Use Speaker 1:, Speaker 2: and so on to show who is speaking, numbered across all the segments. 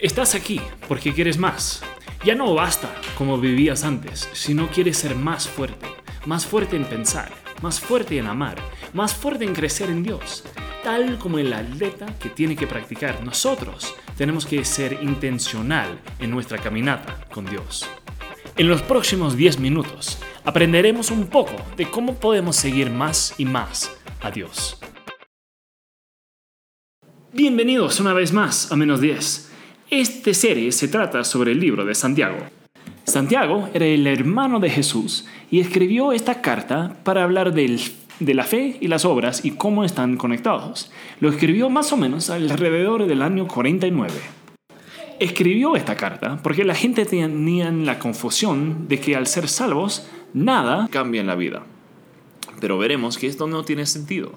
Speaker 1: Estás aquí porque quieres más. Ya no basta como vivías antes, sino quieres ser más fuerte, más fuerte en pensar, más fuerte en amar, más fuerte en crecer en Dios. Tal como el atleta que tiene que practicar, nosotros tenemos que ser intencional en nuestra caminata con Dios. En los próximos 10 minutos aprenderemos un poco de cómo podemos seguir más y más a Dios. Bienvenidos una vez más a Menos 10. Esta serie se trata sobre el libro de Santiago. Santiago era el hermano de Jesús y escribió esta carta para hablar del, de la fe y las obras y cómo están conectados. Lo escribió más o menos alrededor del año 49. Escribió esta carta porque la gente tenía la confusión de que al ser salvos, nada cambia en la vida. Pero veremos que esto no tiene sentido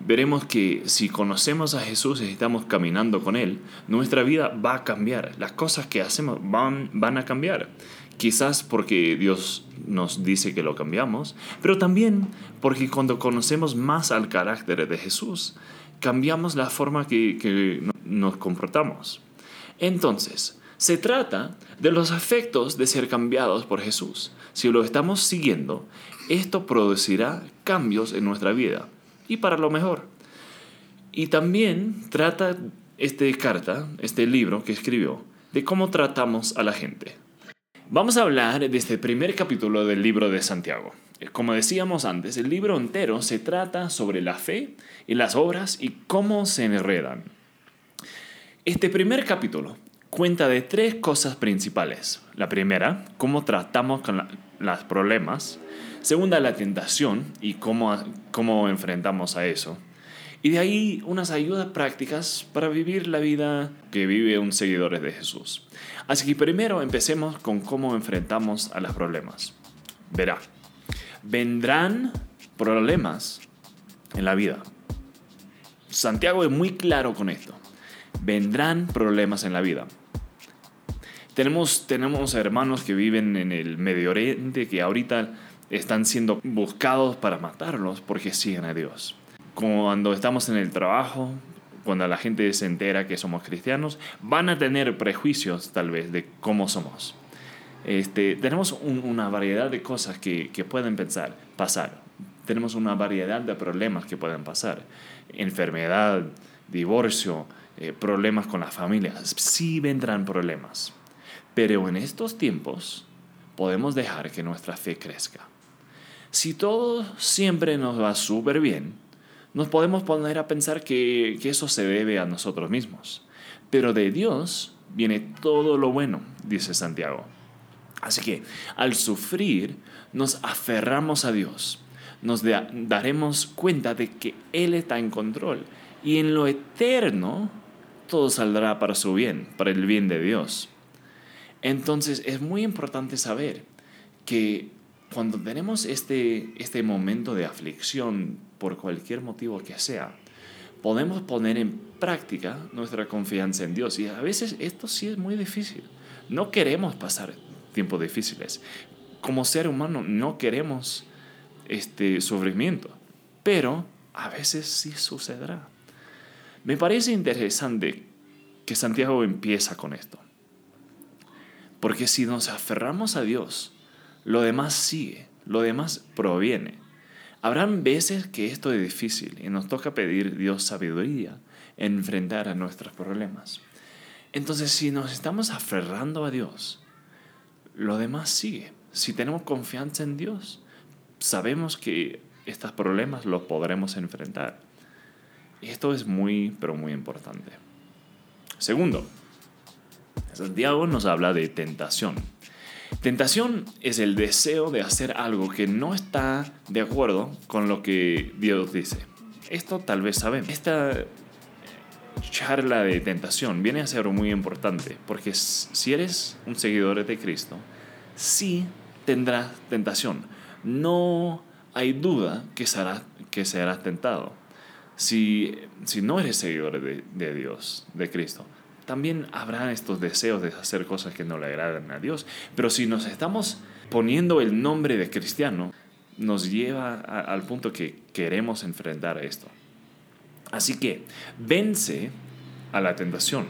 Speaker 1: veremos que si conocemos a Jesús y estamos caminando con Él, nuestra vida va a cambiar. Las cosas que hacemos van, van a cambiar. Quizás porque Dios nos dice que lo cambiamos, pero también porque cuando conocemos más al carácter de Jesús, cambiamos la forma que, que nos comportamos. Entonces, se trata de los efectos de ser cambiados por Jesús. Si lo estamos siguiendo, esto producirá cambios en nuestra vida y para lo mejor. Y también trata esta carta, este libro que escribió, de cómo tratamos a la gente. Vamos a hablar de este primer capítulo del libro de Santiago. Como decíamos antes, el libro entero se trata sobre la fe y las obras y cómo se enredan. Este primer capítulo cuenta de tres cosas principales. La primera, cómo tratamos con los problemas. Segunda, la tentación y cómo, cómo enfrentamos a eso. Y de ahí unas ayudas prácticas para vivir la vida que vive un seguidor de Jesús. Así que primero empecemos con cómo enfrentamos a los problemas. Verá, vendrán problemas en la vida. Santiago es muy claro con esto. Vendrán problemas en la vida. Tenemos, tenemos hermanos que viven en el Medio Oriente que ahorita están siendo buscados para matarlos porque siguen a Dios. Cuando estamos en el trabajo, cuando la gente se entera que somos cristianos, van a tener prejuicios tal vez de cómo somos. Este, tenemos una variedad de cosas que, que, pueden pensar, pasar. Tenemos una variedad de problemas que pueden pasar. Enfermedad, divorcio, eh, problemas con la familia. Sí vendrán problemas. Pero en estos tiempos podemos dejar que nuestra fe crezca. Si todo siempre nos va súper bien, nos podemos poner a pensar que, que eso se debe a nosotros mismos. Pero de Dios viene todo lo bueno, dice Santiago. Así que al sufrir nos aferramos a Dios, nos daremos cuenta de que Él está en control y en lo eterno todo saldrá para su bien, para el bien de Dios. Entonces es muy importante saber que cuando tenemos este, este momento de aflicción por cualquier motivo que sea, podemos poner en práctica nuestra confianza en Dios. Y a veces esto sí es muy difícil. No queremos pasar tiempos difíciles. Como ser humano no queremos este sufrimiento, pero a veces sí sucederá. Me parece interesante que Santiago empieza con esto. Porque si nos aferramos a Dios, lo demás sigue, lo demás proviene. Habrán veces que esto es difícil y nos toca pedir Dios sabiduría en enfrentar a nuestros problemas. Entonces, si nos estamos aferrando a Dios, lo demás sigue. Si tenemos confianza en Dios, sabemos que estos problemas los podremos enfrentar. Esto es muy, pero muy importante. Segundo, Santiago nos habla de tentación. Tentación es el deseo de hacer algo que no está de acuerdo con lo que Dios dice. Esto tal vez sabemos. Esta charla de tentación viene a ser muy importante porque si eres un seguidor de Cristo, sí tendrás tentación. No hay duda que serás, que serás tentado. Si, si no eres seguidor de, de Dios, de Cristo, también habrá estos deseos de hacer cosas que no le agradan a Dios. Pero si nos estamos poniendo el nombre de cristiano, nos lleva al punto que queremos enfrentar esto. Así que vence a la tentación.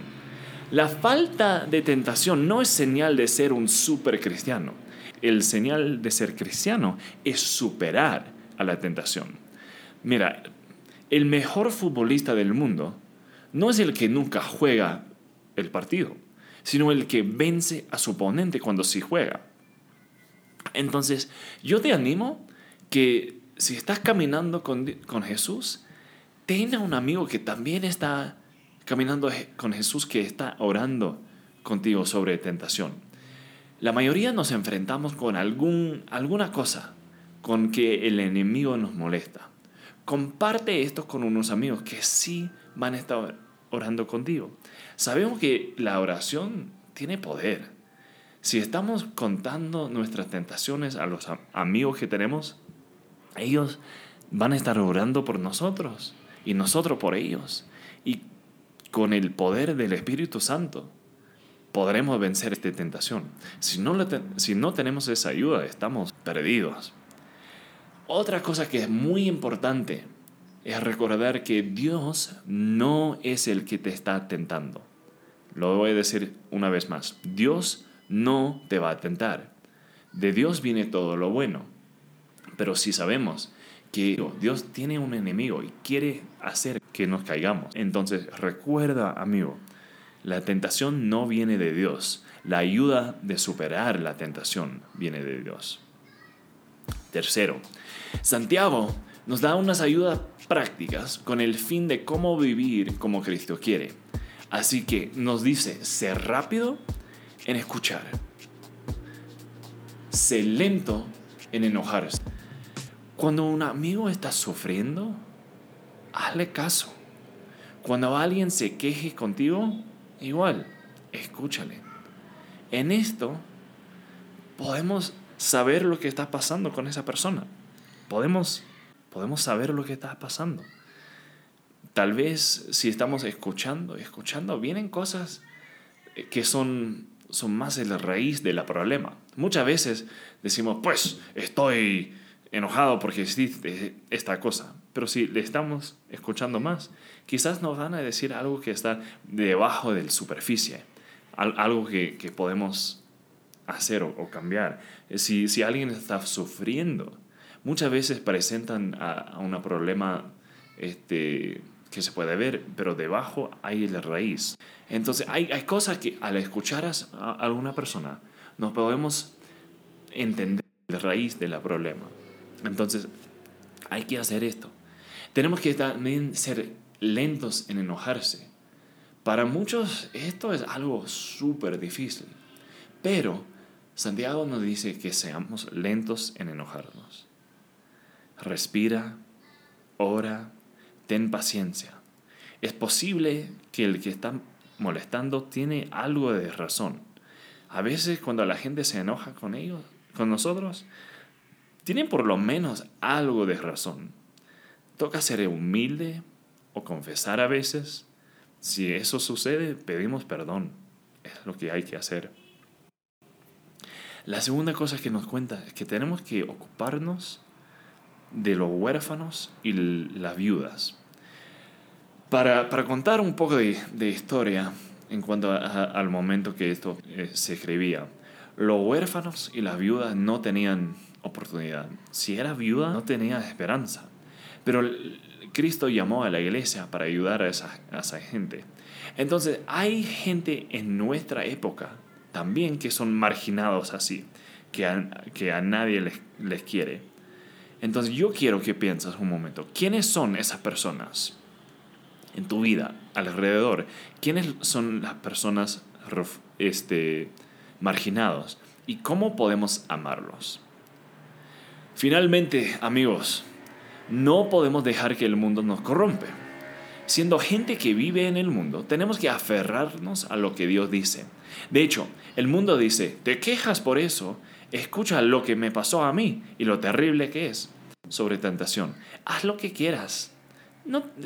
Speaker 1: La falta de tentación no es señal de ser un super cristiano. El señal de ser cristiano es superar a la tentación. Mira, el mejor futbolista del mundo no es el que nunca juega el partido, sino el que vence a su oponente cuando sí juega. Entonces, yo te animo que si estás caminando con, con Jesús, tenga un amigo que también está caminando con Jesús, que está orando contigo sobre tentación. La mayoría nos enfrentamos con algún, alguna cosa con que el enemigo nos molesta. Comparte esto con unos amigos que sí van a estar orando contigo. Sabemos que la oración tiene poder. Si estamos contando nuestras tentaciones a los amigos que tenemos, ellos van a estar orando por nosotros y nosotros por ellos. Y con el poder del Espíritu Santo podremos vencer esta tentación. Si no, si no tenemos esa ayuda, estamos perdidos. Otra cosa que es muy importante es recordar que Dios no es el que te está tentando. Lo voy a decir una vez más. Dios no te va a tentar. De Dios viene todo lo bueno. Pero si sabemos que Dios tiene un enemigo y quiere hacer que nos caigamos, entonces recuerda, amigo, la tentación no viene de Dios. La ayuda de superar la tentación viene de Dios. Tercero, Santiago nos da unas ayudas prácticas con el fin de cómo vivir como Cristo quiere. Así que nos dice, ser rápido en escuchar, ser lento en enojarse. Cuando un amigo está sufriendo, hazle caso. Cuando alguien se queje contigo, igual, escúchale. En esto podemos saber lo que está pasando con esa persona. Podemos, podemos saber lo que está pasando. Tal vez si estamos escuchando, escuchando, vienen cosas que son, son más el raíz del problema. Muchas veces decimos, pues estoy enojado porque hiciste esta cosa. Pero si le estamos escuchando más, quizás nos van a decir algo que está debajo de la superficie, algo que, que podemos hacer o, cambiar. Si, si, alguien está sufriendo, muchas veces presentan a, un problema este, que se puede ver, pero debajo hay la raíz. Entonces hay, hay cosas que al escuchar a alguna persona no podemos entender la raíz del problema. Entonces hay que hacer esto. Tenemos que también ser lentos en enojarse. Para muchos esto es algo súper difícil, pero Santiago nos dice que seamos lentos en enojarnos. Respira, ora, ten paciencia. Es posible que el que está molestando tiene algo de razón. A veces cuando la gente se enoja con ellos, con nosotros, tienen por lo menos algo de razón. Toca ser humilde o confesar a veces. Si eso sucede, pedimos perdón. Es lo que hay que hacer. La segunda cosa que nos cuenta es que tenemos que ocuparnos de los huérfanos y las viudas. Para, contar un poco de, historia en cuanto al momento que esto eh, se escribía, los huérfanos y las viudas no tenían oportunidad. Si era viuda, no tenía esperanza. Pero Cristo llamó a la iglesia para ayudar a esa, a esa gente. Entonces, hay gente en nuestra época también que son marginados así, que a, que a nadie les, les quiere. Entonces yo quiero que pienses un momento, ¿quiénes son esas personas en tu vida, alrededor? ¿Quiénes son las personas este, marginados? ¿Y cómo podemos amarlos? Finalmente, amigos, no podemos dejar que el mundo nos corrompe. Siendo gente que vive en el mundo, tenemos que aferrarnos a lo que Dios dice. De hecho, el mundo dice, te quejas por eso, escucha lo que me pasó a mí y lo terrible que es sobre tentación. Haz lo que quieras.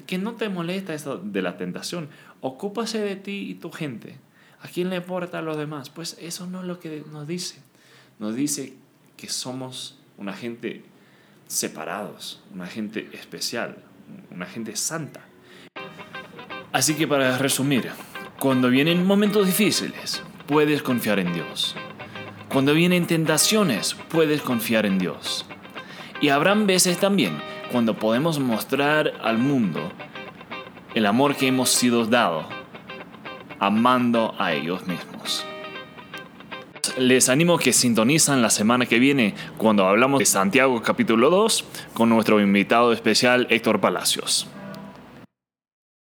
Speaker 1: Que no te molesta eso de la tentación. Ocúpase de ti y tu gente. ¿A quién le importa a los demás? Pues eso no es lo que nos dice. Nos dice que somos una gente separados, una gente especial, una gente santa. Así que para resumir, Cuando vienen momentos difíciles, puedes confiar en Dios. Cuando vienen tentaciones, puedes confiar en Dios. Y habrán veces también cuando podemos mostrar al mundo el amor que hemos sido dado, amando a ellos mismos. Les animo que sintonizan la semana que viene cuando hablamos de Santiago capítulo 2 con nuestro invitado especial Héctor Palacios.